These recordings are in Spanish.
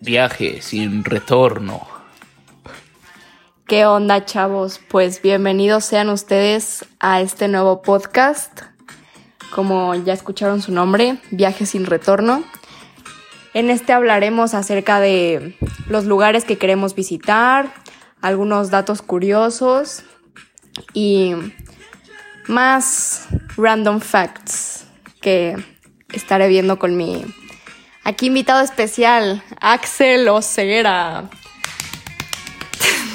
Viaje sin retorno. ¿Qué onda, chavos? Pues bienvenidos sean ustedes a este nuevo podcast. Como ya escucharon su nombre, Viaje sin retorno. En este hablaremos acerca de los lugares que queremos visitar, algunos datos curiosos y más random facts que estaré viendo con mi aquí invitado especial, Axel Oceguera.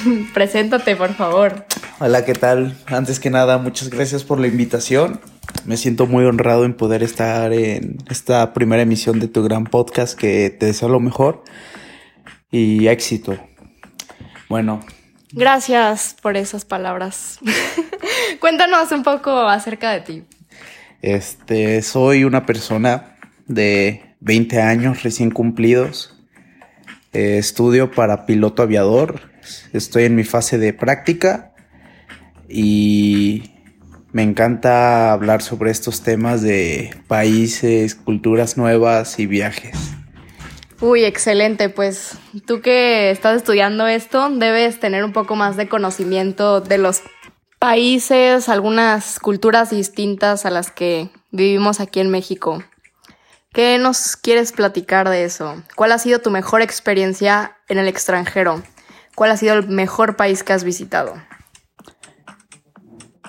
Preséntate, por favor. Hola, ¿qué tal? Antes que nada, muchas gracias por la invitación. Me siento muy honrado en poder estar en esta primera emisión de tu gran podcast que te deseo lo mejor y éxito. Bueno. Gracias por esas palabras. Cuéntanos un poco acerca de ti. Este, soy una persona de 20 años recién cumplidos. Eh, estudio para piloto aviador. Estoy en mi fase de práctica y me encanta hablar sobre estos temas de países, culturas nuevas y viajes. Uy, excelente. Pues tú que estás estudiando esto, debes tener un poco más de conocimiento de los países, algunas culturas distintas a las que vivimos aquí en México. ¿Qué nos quieres platicar de eso? ¿Cuál ha sido tu mejor experiencia en el extranjero? ¿Cuál ha sido el mejor país que has visitado?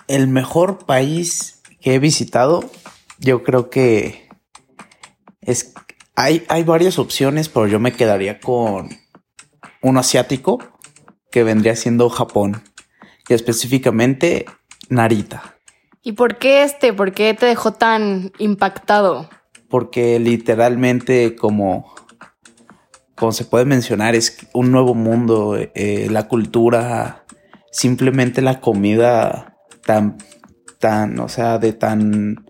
El mejor país que he visitado, yo creo que es hay, hay varias opciones, pero yo me quedaría con uno asiático que vendría siendo Japón y específicamente Narita. ¿Y por qué este? ¿Por qué te dejó tan impactado? Porque literalmente como, como se puede mencionar es un nuevo mundo, eh, la cultura, simplemente la comida tan, tan, o sea, de tan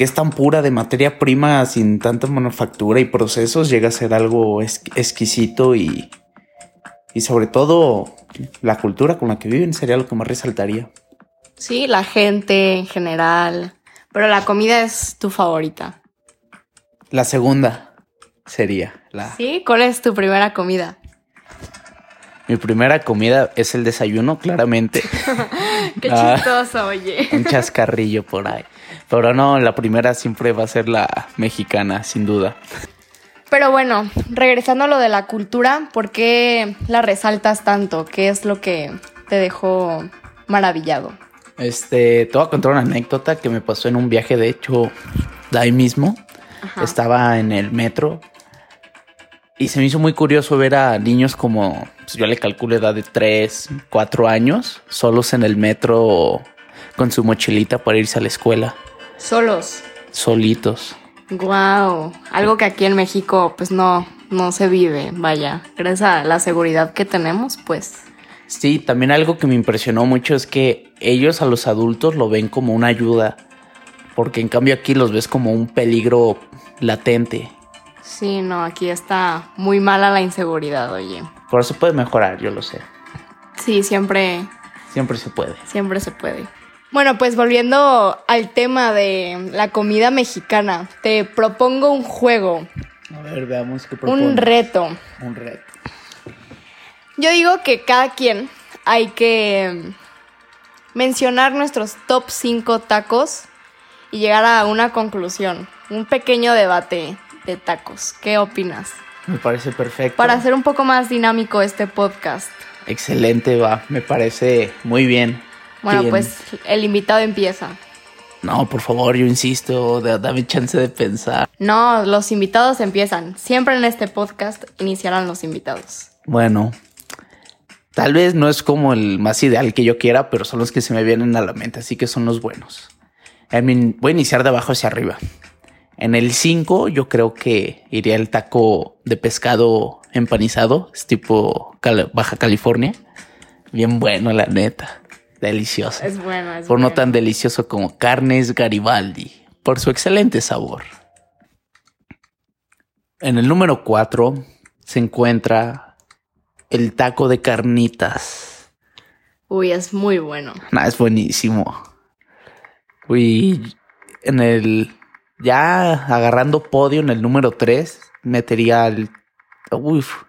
que es tan pura de materia prima sin tanta manufactura y procesos, llega a ser algo exquisito y, y sobre todo la cultura con la que viven sería lo que más resaltaría. Sí, la gente en general, pero la comida es tu favorita. La segunda sería la... Sí, ¿cuál es tu primera comida? Mi primera comida es el desayuno, claramente. Qué ah, chistoso, oye. Un chascarrillo por ahí. Pero no, la primera siempre va a ser la mexicana, sin duda. Pero bueno, regresando a lo de la cultura, ¿por qué la resaltas tanto? ¿Qué es lo que te dejó maravillado? Este, te voy a contar una anécdota que me pasó en un viaje, de hecho, de ahí mismo. Estaba en el metro y se me hizo muy curioso ver a niños como, pues yo le calculo edad de 3, 4 años, solos en el metro con su mochilita para irse a la escuela. Solos. Solitos. Wow, algo que aquí en México pues no no se vive, vaya, gracias a la seguridad que tenemos, pues. Sí, también algo que me impresionó mucho es que ellos a los adultos lo ven como una ayuda, porque en cambio aquí los ves como un peligro latente. Sí, no, aquí está muy mala la inseguridad, oye. Por eso puede mejorar, yo lo sé. Sí, siempre. Siempre se puede. Siempre se puede. Bueno, pues volviendo al tema de la comida mexicana, te propongo un juego. A ver, veamos qué propone. Un reto. Un reto. Yo digo que cada quien hay que mencionar nuestros top 5 tacos y llegar a una conclusión. Un pequeño debate de tacos. ¿Qué opinas? Me parece perfecto. Para hacer un poco más dinámico este podcast. Excelente, va. Me parece muy bien. Bueno, pues el invitado empieza. No, por favor, yo insisto, dame chance de pensar. No, los invitados empiezan. Siempre en este podcast iniciarán los invitados. Bueno, tal vez no es como el más ideal que yo quiera, pero son los que se me vienen a la mente, así que son los buenos. voy a iniciar de abajo hacia arriba. En el 5 yo creo que iría el taco de pescado empanizado, es tipo Baja California. Bien bueno, la neta. Delicioso. Es bueno, es Por no tan delicioso como carnes Garibaldi, por su excelente sabor. En el número 4 se encuentra el taco de carnitas. Uy, es muy bueno. Nah, es buenísimo. Uy, en el. Ya agarrando podio en el número 3, metería el, Uf,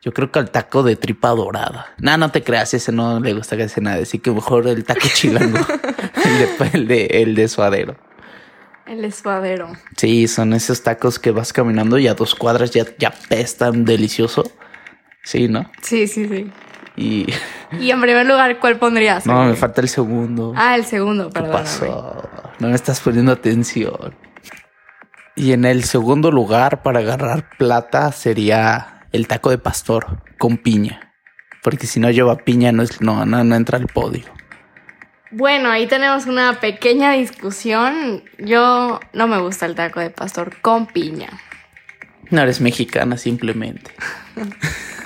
yo creo que el taco de tripa dorada. No, no te creas, ese no le gusta casi nada. Así que mejor el taco chilango. el, de, el, de, el de suadero. El espadero. Sí, son esos tacos que vas caminando y a dos cuadras ya, ya pestan delicioso. Sí, ¿no? Sí, sí, sí. Y. Y en primer lugar, ¿cuál pondrías? No, me falta el segundo. Ah, el segundo, ¿Qué perdón. pasó? No me estás poniendo atención. Y en el segundo lugar para agarrar plata sería el taco de pastor con piña. Porque si no lleva piña no, es, no, no, no entra al podio. Bueno, ahí tenemos una pequeña discusión. Yo no me gusta el taco de pastor con piña. No eres mexicana simplemente.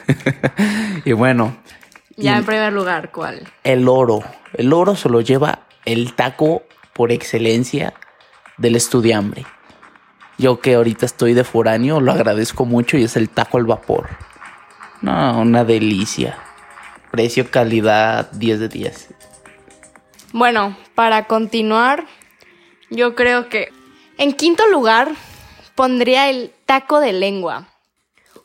y bueno, Ya Y- en primer lugar, ¿cuál? el oro. El oro se lo lleva el taco por excelencia del estudiambre. Yo que ahorita estoy de foráneo, lo agradezco mucho y es el taco al vapor. No, una delicia. Precio, calidad, 10 de 10. Bueno, para continuar, yo creo que en quinto lugar pondría el taco de lengua.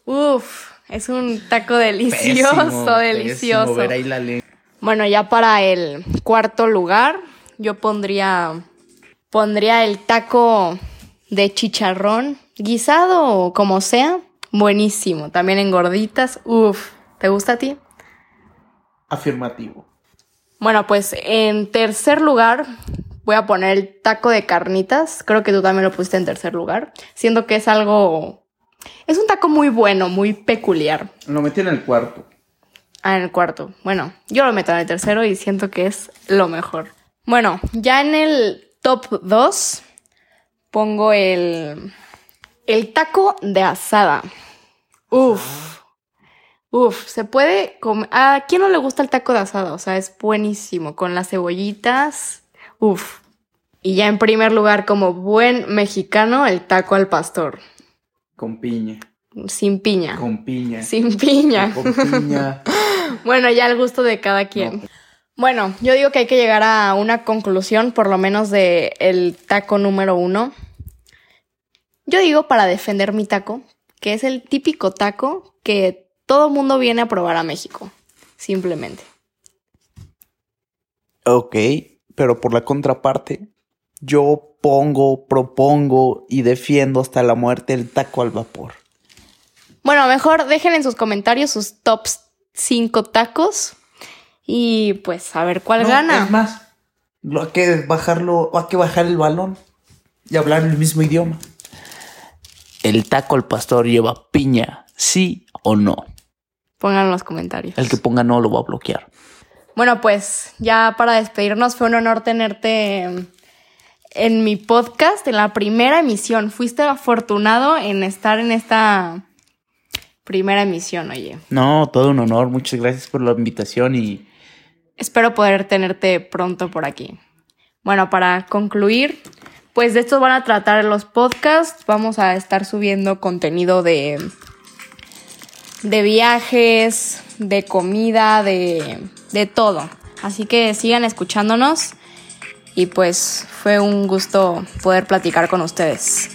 Uf, es un taco delicioso, Pésimo, delicioso. pésimo ver ahí la. Bueno, ya para el cuarto lugar, yo pondría pondría el taco de chicharrón guisado o como sea, buenísimo. También en gorditas, uf, ¿te gusta a ti? Afirmativo. Bueno, pues en tercer lugar voy a poner el taco de carnitas. Creo que tú también lo pusiste en tercer lugar. Siento que es algo... Es un taco muy bueno, muy peculiar. Lo metí en el cuarto. Ah, en el cuarto. Bueno, yo lo meto en el tercero y siento que es lo mejor. Bueno, ya en el top 2 pongo el... El taco de asada. Uf. Uf, se puede comer. ¿A quién no le gusta el taco de asada? O sea, es buenísimo. Con las cebollitas. Uf. Y ya en primer lugar, como buen mexicano, el taco al pastor. Con piña. Sin piña. Con piña. Sin piña. Con piña. Bueno, ya al gusto de cada quien. Bueno, yo digo que hay que llegar a una conclusión, por lo menos de el taco número uno. Yo digo para defender mi taco, que es el típico taco que todo mundo viene a probar a México. Simplemente. Ok, pero por la contraparte, yo pongo, propongo y defiendo hasta la muerte el taco al vapor. Bueno, mejor dejen en sus comentarios sus tops 5 tacos y pues a ver cuál No, gana. Es más, lo hay que bajarlo, hay que bajar el balón y hablar el mismo idioma. El taco al pastor lleva piña, sí o no. Pongan en los comentarios. El que ponga no lo va a bloquear. Bueno, pues ya para despedirnos fue un honor tenerte en mi podcast, en la primera emisión. Fuiste afortunado en estar en esta primera emisión, oye. No, todo un honor. Muchas gracias por la invitación y Espero poder tenerte pronto por aquí. Bueno, para concluir, pues de esto van a tratar los podcasts. Vamos a estar subiendo contenido de, de viajes, de comida, de, de todo. Así que sigan escuchándonos y pues fue un gusto poder platicar con ustedes.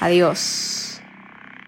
Adiós.